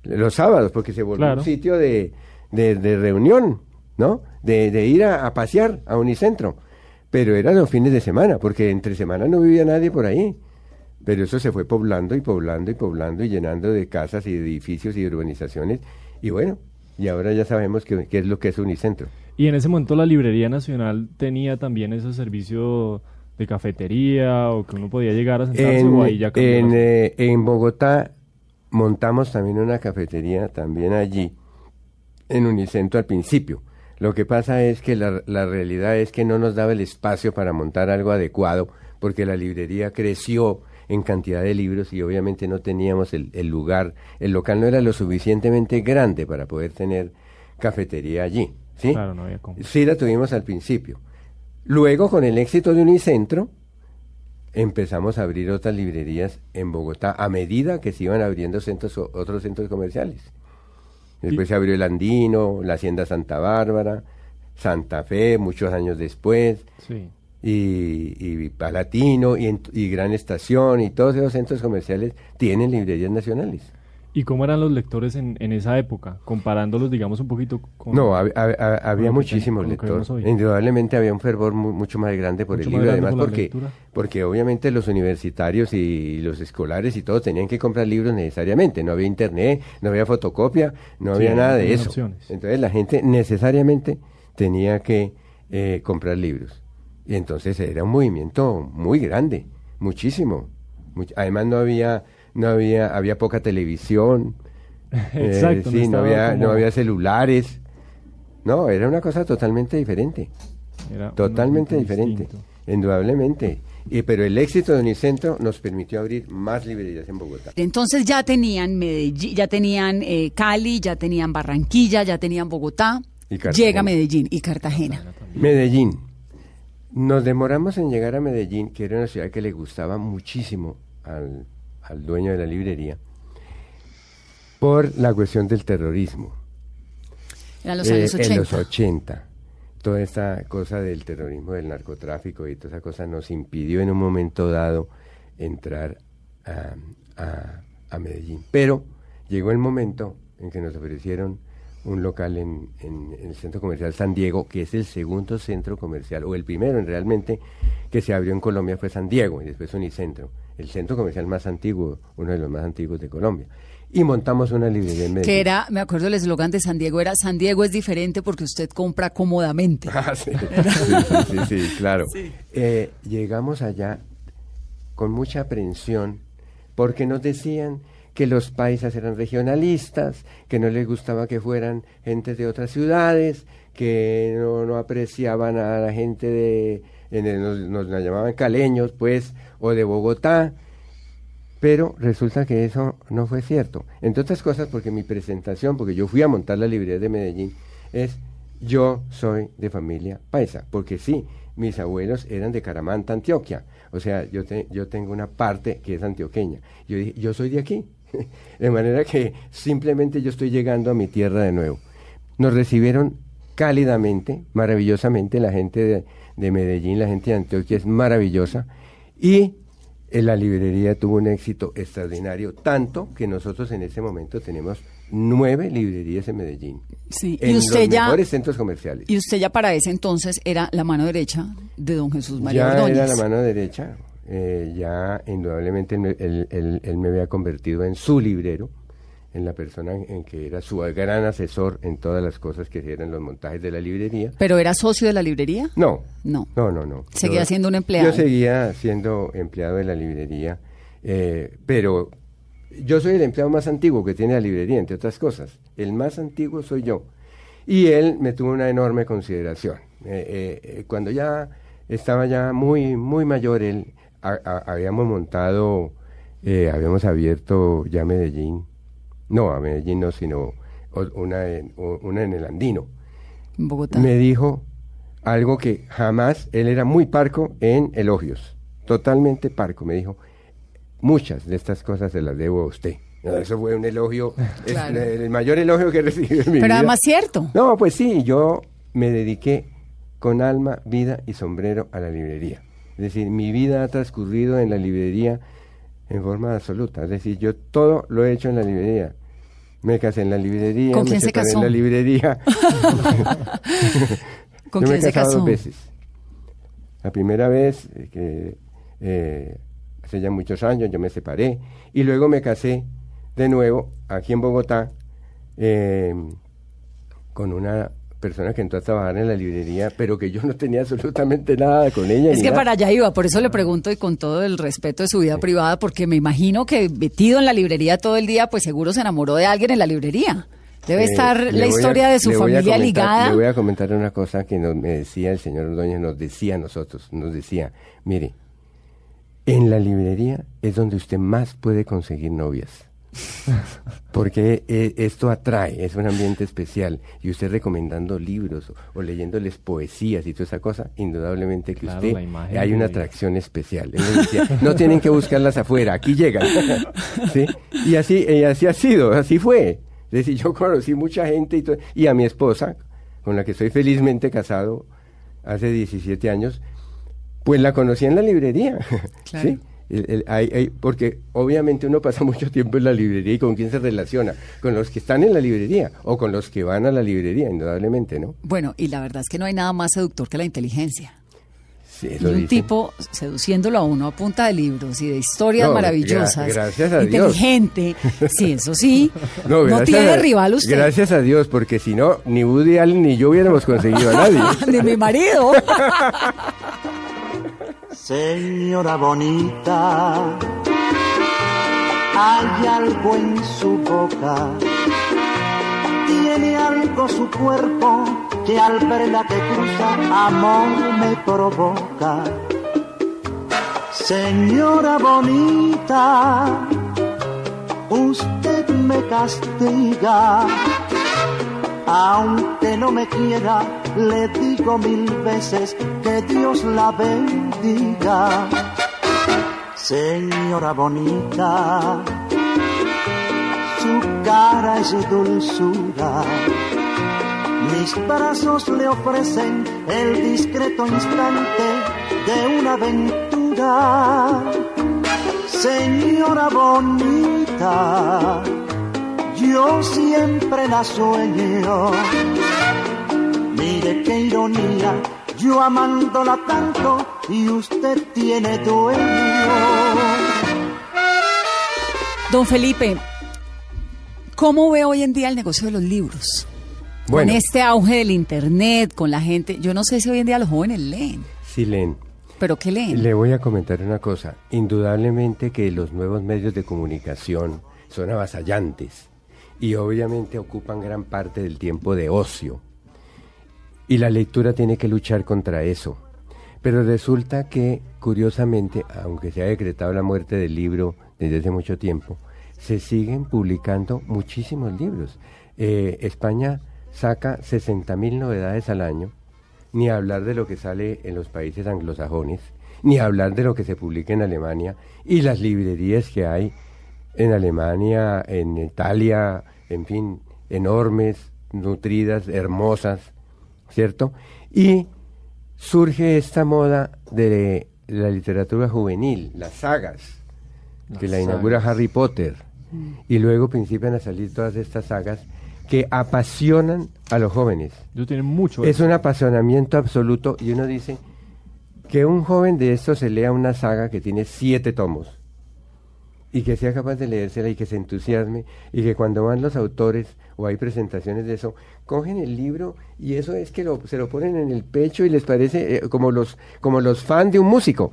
los sábados, porque se volvió un sitio de, reunión, ¿no? De, ir a, pasear a Unicentro. Pero eran los fines de semana, porque entre semana no vivía nadie por ahí. Pero eso se fue poblando y poblando y poblando y llenando de casas y edificios y urbanizaciones. Y bueno, y ahora ya sabemos qué es lo que es Unicentro. Y en ese momento la Librería Nacional tenía también ese servicio de cafetería o que uno podía llegar a sentarse en, o ahí ya en, eh, en Bogotá montamos también una cafetería también allí en Unicentro al principio. Lo que pasa es que la, la realidad es que no nos daba el espacio para montar algo adecuado porque la librería creció en cantidad de libros y obviamente no teníamos el, el lugar, el local no era lo suficientemente grande para poder tener cafetería allí. ¿sí? Claro, no había Sí la tuvimos al principio. Luego, con el éxito de Unicentro, empezamos a abrir otras librerías en Bogotá a medida que se iban abriendo centros, otros centros comerciales. Después se abrió el Andino, la Hacienda Santa Bárbara, Santa Fe, muchos años después, y, y Palatino, y, y Gran Estación, y todos esos centros comerciales tienen librerías nacionales. ¿Y cómo eran los lectores en, en esa época? Comparándolos, digamos, un poquito con... No, había muchísimos lectores. Indudablemente había un fervor mucho más grande por el libro, además porque, porque obviamente los universitarios y los escolares y todos tenían que comprar libros necesariamente. No había internet, no había fotocopia, no había nada de eso. Entonces la gente necesariamente tenía que eh, comprar libros. Y entonces era un movimiento muy grande, muchísimo. Much- Además no había, no había, había poca televisión. eh, Exacto, no sí, no había, como- no había celulares. No, era una cosa totalmente diferente. Era Totalmente diferente, distinto. indudablemente. Y, pero el éxito de Unicentro nos permitió abrir más librerías en Bogotá. Entonces ya tenían Medellín, ya tenían eh, Cali, ya tenían Barranquilla, ya tenían Bogotá. Y Cartagena. Llega Medellín y Cartagena. Medellín. Nos demoramos en llegar a Medellín, que era una ciudad que le gustaba muchísimo al, al dueño de la librería, por la cuestión del terrorismo. Los Eh, años 80. En los 80. Toda esta cosa del terrorismo, del narcotráfico y toda esa cosa nos impidió en un momento dado entrar a, a- a Medellín. Pero llegó el momento en que nos ofrecieron un local en, en- en el Centro Comercial San Diego, que es el segundo centro comercial, o el primero en realmente que se abrió en Colombia fue San Diego y después Unicentro, el centro comercial más antiguo, uno de los más antiguos de Colombia. Y montamos una librería en Medellín. Que era, me acuerdo el eslogan de San Diego, era San Diego es diferente porque usted compra cómodamente. Ah, sí, sí, sí, sí, sí, claro. Eh, llegamos allá con mucha aprensión porque nos decían que los paisas eran regionalistas, que no les gustaba que fueran gente de otras ciudades, que no, no apreciaban a la gente de, en el- nos, la llamaban caleños, pues, o de Bogotá. Pero resulta que eso no fue cierto. Entre otras cosas, porque mi presentación, porque yo fui a montar la librería de Medellín, es yo soy de familia paisa. Porque sí, mis abuelos eran de Caramanta, Antioquia. O sea, yo, te- yo tengo una parte que es antioqueña. Yo dije, yo soy de aquí. de manera que simplemente yo estoy llegando a mi tierra de nuevo. Nos recibieron cálidamente, maravillosamente, la gente de, de Medellín, la gente de Antioquia es maravillosa. Y eh, la librería tuvo un éxito extraordinario, tanto que nosotros en ese momento tenemos nueve librerías en Medellín. Sí, En y usted los ya mejores centros comerciales. y usted ya para ese entonces era la mano derecha de don Jesús María ya Ordóñez. era la mano derecha, eh, ya indudablemente él, me- él- él- él me había convertido en su librero, en la persona en, que era su gran asesor en todas las cosas que eran los montajes de la librería. ¿Pero era socio de la librería? No, No. no, no, no. Seguía Yo- siendo un empleado. Yo seguía siendo empleado de la librería, eh, pero yo soy el empleado más antiguo que tiene la librería, entre otras cosas. El más antiguo soy yo. Y él me tuvo una enorme consideración. Eh, cuando ya estaba ya muy, muy mayor, él, a- a- habíamos montado, eh, habíamos abierto ya Medellín, no, a Medellín no, sino una en, una en el Andino Bogotá. me dijo algo que jamás, él era muy parco en elogios, totalmente parco, me dijo, muchas de estas cosas se las debo a usted. No, Eso fue un elogio, es el mayor elogio que he recibido en mi vida. Pero además cierto. No, pues sí, yo me dediqué con alma, vida y sombrero a la librería. Es decir, mi vida ha transcurrido en la librería en forma absoluta. Es decir, yo todo lo he hecho en la librería. Me casé en la librería, ¿Con me quién se separé casó? en la librería. ¿Con Yo me quién he se casado casó? dos veces. La primera vez, eh, que eh, hace ya muchos años, yo me separé. Y luego me casé de nuevo aquí en Bogotá eh, con una persona que entró a trabajar en la librería, pero que yo no tenía absolutamente nada con ella. Es que nada. para allá iba, por eso le pregunto y con todo el respeto de su vida privada, porque me imagino que metido en la librería todo el día, pues seguro se enamoró de alguien en la librería. Debe Eh, estar la a- historia de su familia comentar- ligada. Le voy a comentar una cosa que nos, me decía el señor Ordóñez, nos decía a nosotros, nos decía, mire, en la librería es donde usted más puede conseguir novias. Porque eh, esto atrae, es un ambiente especial. Y usted recomendando libros o, o leyéndoles poesías y toda esa cosa, indudablemente que Claro, usted hay una atracción especial. Decía, no tienen que buscarlas afuera, aquí llegan. ¿Sí? Y así, y así ha sido, así fue. Es decir, yo conocí mucha gente y, to- y a mi esposa, con la que estoy felizmente casado hace 17 años, pues la conocí en la librería. Claro. ¿Sí? El- el- hay- hay- porque obviamente uno pasa mucho tiempo en la librería y con quién se relaciona, con los que están en la librería o con los que van a la librería, indudablemente, ¿no? Bueno, y la verdad es que no hay nada más seductor que la inteligencia. Sí, Y un dicen. tipo seduciéndolo a uno a punta de libros y de historias No, maravillosas. gra- gracias a Dios. inteligente. Sí, eso sí. No, tiene a- rival usted. Gracias a Dios, porque si no, ni Woody Allen ni yo hubiéramos conseguido a nadie. De mi marido. Señora bonita, hay algo en su boca, tiene algo su cuerpo que al verla que cruza amor me provoca. Señora bonita, usted me castiga, aunque no me quiera, le digo mil veces que Dios la bendiga. Señora bonita, su cara es dulzura. Mis brazos le ofrecen el discreto instante de una aventura. Señora bonita, yo siempre la sueño. Mire qué ironía, yo amándola tanto y usted tiene dueño. Don Felipe, ¿cómo ve hoy en día el negocio de los libros? Bueno. Con este auge del internet, con la gente, yo no sé si hoy en día los jóvenes leen, Sí, leen. pero ¿qué leen? Le voy a comentar una cosa. Indudablemente que los nuevos medios de comunicación son avasallantes y obviamente ocupan gran parte del tiempo de ocio. Y la lectura tiene que luchar contra eso. Pero resulta que, curiosamente, aunque se ha decretado la muerte del libro desde hace mucho tiempo, se siguen publicando muchísimos libros. Eh, España saca 60.000 novedades al año, ni hablar de lo que sale en los países anglosajones, ni hablar de lo que se publica en Alemania y las librerías que hay en Alemania, en Italia, en fin, enormes, nutridas, hermosas, ¿cierto? Y surge esta moda de la literatura juvenil, las sagas, que la inaugura Harry Potter, y luego principian a salir todas estas sagas que apasionan a los jóvenes. Yo mucho. Es eso. un apasionamiento absoluto y uno dice que un joven de estos se lea una saga que tiene siete tomos y que sea capaz de leérsela y que se entusiasme y que cuando van los autores o hay presentaciones de eso, cogen el libro y eso es que lo- se lo ponen en el pecho y les parece eh, como los como los fans de un músico.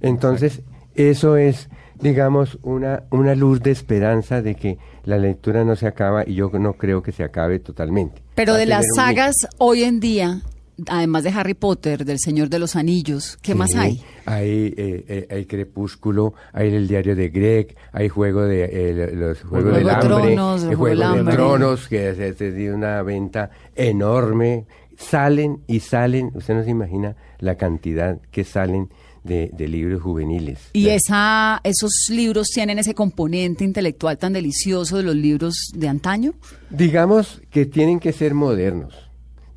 Entonces, eso es digamos una una luz de esperanza de que la lectura no se acaba y yo no creo que se acabe totalmente. Pero de las un sagas hoy en día, además de Harry Potter, del Señor de los Anillos, ¿qué Sí, más hay? Hay, eh, eh, hay Crepúsculo, hay el diario de Greg, hay Juego de eh, los Juegos del de Hambre, Tronos, el Juego de. Tronos, que se, dio una venta enorme. Salen y salen, usted no se imagina la cantidad que salen de, de libros juveniles. Y esa, esos libros tienen ese componente intelectual tan delicioso de los libros de antaño. Digamos que tienen que ser modernos.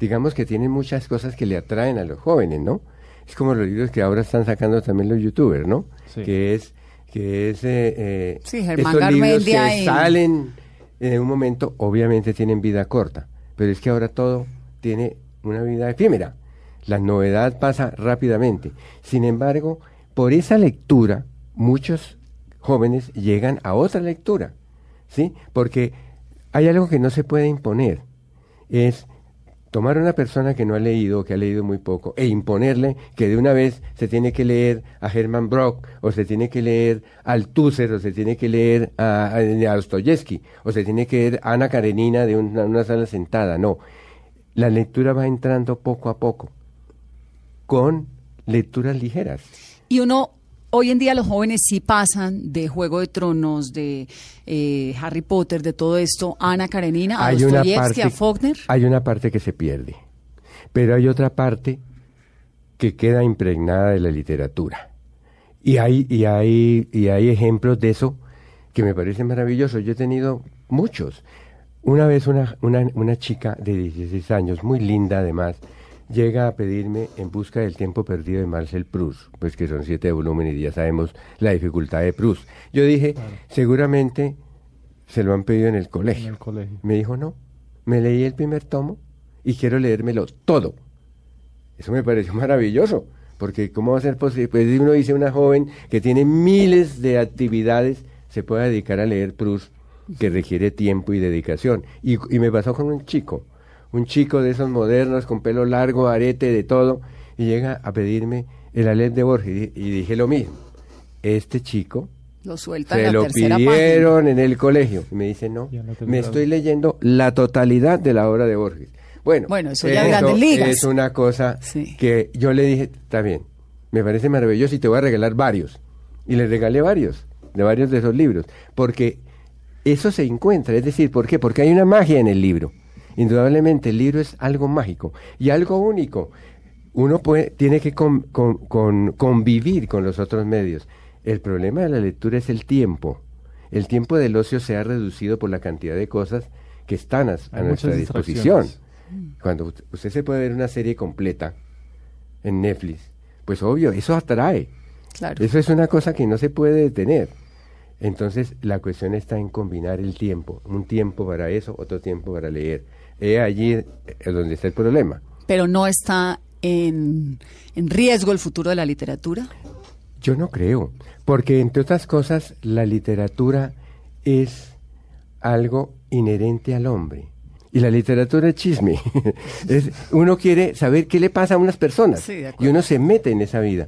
Digamos que tienen muchas cosas que le atraen a los jóvenes, ¿no? Es como los libros que ahora están sacando también los youtubers, ¿no? Sí. Que es que es eh, eh, Sí, Germán estos libros Garmendia que y- salen en un momento, obviamente tienen vida corta, pero es que ahora todo tiene una vida efímera. La novedad pasa rápidamente. Sin embargo, por esa lectura, muchos jóvenes llegan a otra lectura, ¿sí? Porque hay algo que no se puede imponer, es tomar a una persona que no ha leído, que ha leído muy poco, e imponerle que de una vez se tiene que leer a Hermann Brock, o se tiene que leer a Althusser, o se tiene que leer a, a, a Dostoyevsky, o se tiene que leer a Ana Karenina de una, una sala sentada. No, la lectura va entrando poco a poco, con lecturas ligeras. Y uno, hoy en día los jóvenes sí pasan de Juego de Tronos, de eh, Harry Potter, de todo esto, a Ana Karenina, a hay una Dostoyevsky, parte, a Faulkner. hay una parte que se pierde, pero hay otra parte que queda impregnada de la literatura. Y hay, y hay, y hay ejemplos de eso que me parecen maravillosos. Yo he tenido muchos. Una vez una, una, una chica de 16 años, muy linda además, llega a pedirme En busca del tiempo perdido de Marcel Proust, pues que son siete volúmenes y ya sabemos la dificultad de Proust. Yo dije, seguramente se lo han pedido en el colegio. En el colegio. Me dijo, no, me leí el primer tomo y quiero leérmelo todo. Eso me pareció maravilloso, porque ¿cómo va a ser posible? Pues uno dice una joven que tiene miles de actividades, se puede dedicar a leer Proust, que requiere tiempo y dedicación. Y, y me pasó con un chico, un chico de esos modernos, con pelo largo, arete, de todo. y llega a pedirme el Aleph de Borges y, y dije lo mismo. Este chico Lo suelta en se la lo pidieron en el colegio. Y me dice, no, en me estoy leyendo la totalidad de la obra de Borges. Bueno, Bueno, eso ya ligas. es una cosa Sí. que yo le dije, está bien, me parece maravilloso y te voy a regalar varios. Y le regalé varios, de varios de esos libros, porque eso se encuentra, es decir, ¿por qué? Porque hay una magia en el libro. Indudablemente el libro es algo mágico y algo único. Uno puede, tiene que con- con- con- convivir con los otros medios. El problema de la lectura es el tiempo. El tiempo del ocio se ha reducido por la cantidad de cosas que están a, nuestra disposición. Cuando usted se puede ver una serie completa en Netflix, pues obvio, eso atrae. Claro. Eso es una cosa que no se puede detener. Entonces, la cuestión está en combinar el tiempo. Un tiempo para eso, otro tiempo para leer. Es allí eh, donde está el problema. Pero no está en, en riesgo el futuro de la literatura. Yo no creo, porque entre otras cosas, la literatura es algo inherente al hombre. Y la literatura es chisme. Es- uno quiere saber qué le pasa a unas personas Sí, y uno se mete en esa vida.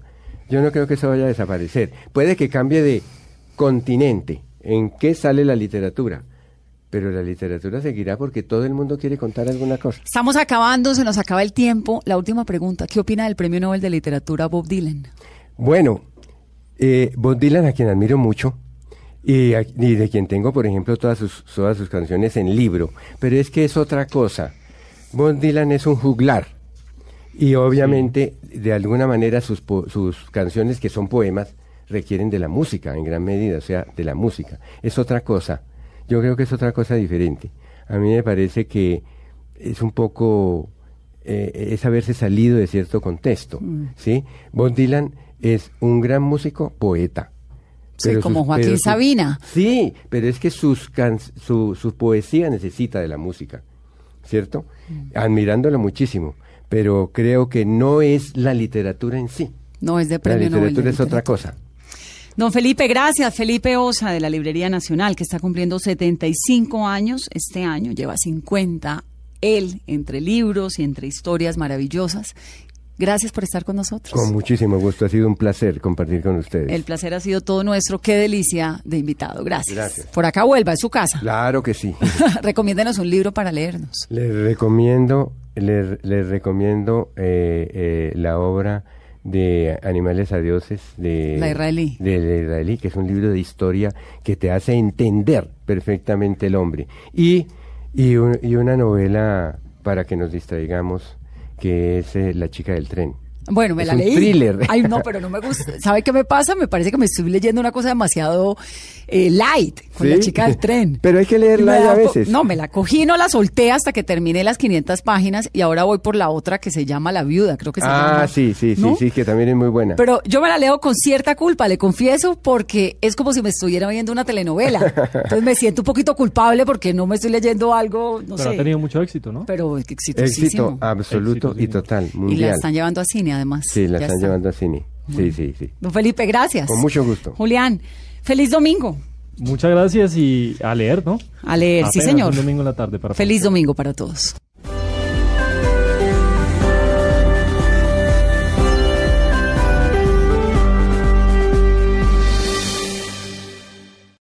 Yo no creo que eso vaya a desaparecer. Puede que cambie de continente en qué sale la literatura, pero la literatura seguirá porque todo el mundo quiere contar alguna cosa. Estamos acabando, se nos acaba el tiempo. La última pregunta, ¿qué opina del Premio Nobel de Literatura Bob Dylan? Bueno, eh, Bob Dylan, a quien admiro mucho, y, a- y de quien tengo, por ejemplo, todas sus, todas sus canciones en libro, pero es que es otra cosa. Bob Dylan es un juglar, y obviamente, de alguna manera, sus, po- sus canciones, que son poemas, requieren de la música, en gran medida, o sea, de la música. Es otra cosa. Yo creo que es otra cosa diferente. A mí me parece que es un poco eh, es haberse salido de cierto contexto, ¿sí? Bob Dylan es un gran músico, poeta. Sí, Pero como sus- Joaquín pero Sabina. Sí, pero es que sus can- su, su poesía necesita de la música, ¿cierto? Admirándolo muchísimo, pero creo que no es la literatura en sí. No es de La Premio Nobel. de literatura es otra cosa. Don Felipe, gracias. Felipe Osa de la Librería Nacional, que está cumpliendo 75 años este año, lleva 50 él entre libros y entre historias maravillosas. Gracias por estar con nosotros. Con muchísimo gusto, ha sido un placer compartir con ustedes. El placer ha sido todo nuestro. Qué delicia de invitado. Gracias. Gracias. Por acá vuelva, es su casa. Claro que sí. Recomiéndenos un libro para leernos. Les recomiendo, les, les recomiendo eh, eh, la obra de Animales a Dioses de La israelí. de la israelí, que es un libro de historia que te hace entender perfectamente el hombre. Y, y, un- y una novela para que nos distraigamos, que es eh, La chica del tren. Bueno, me Es la un leí. thriller. Ay, no, pero no me gusta. ¿Sabe qué me pasa? Me parece que me estoy leyendo una cosa demasiado eh, light con ¿Sí? la chica del tren. Pero hay que leerla Y a veces. No, me la cogí, no la solté hasta que terminé las 500 páginas y ahora voy por la otra que se llama La Viuda, creo que se llama. Ah, sí, sí, sí, ¿No? sí, que también es muy buena. Pero yo me la leo con cierta culpa, le confieso, porque es como si me estuviera viendo una telenovela. Entonces me siento un poquito culpable porque no me estoy leyendo algo, no Pero sé. ha tenido mucho éxito, ¿no? Pero exitosísimo. Éxito absoluto y Exitosísimo. total, y la mundial. están llevando a cine, además. Sí, la Ya están está. llevando a cine. Sí, sí, sí. Don Felipe, gracias. Con mucho gusto. Julián, feliz domingo. Muchas gracias y a leer, ¿no? A leer, sí, Apenas señor. Un domingo en la tarde para Feliz conocer. domingo para todos.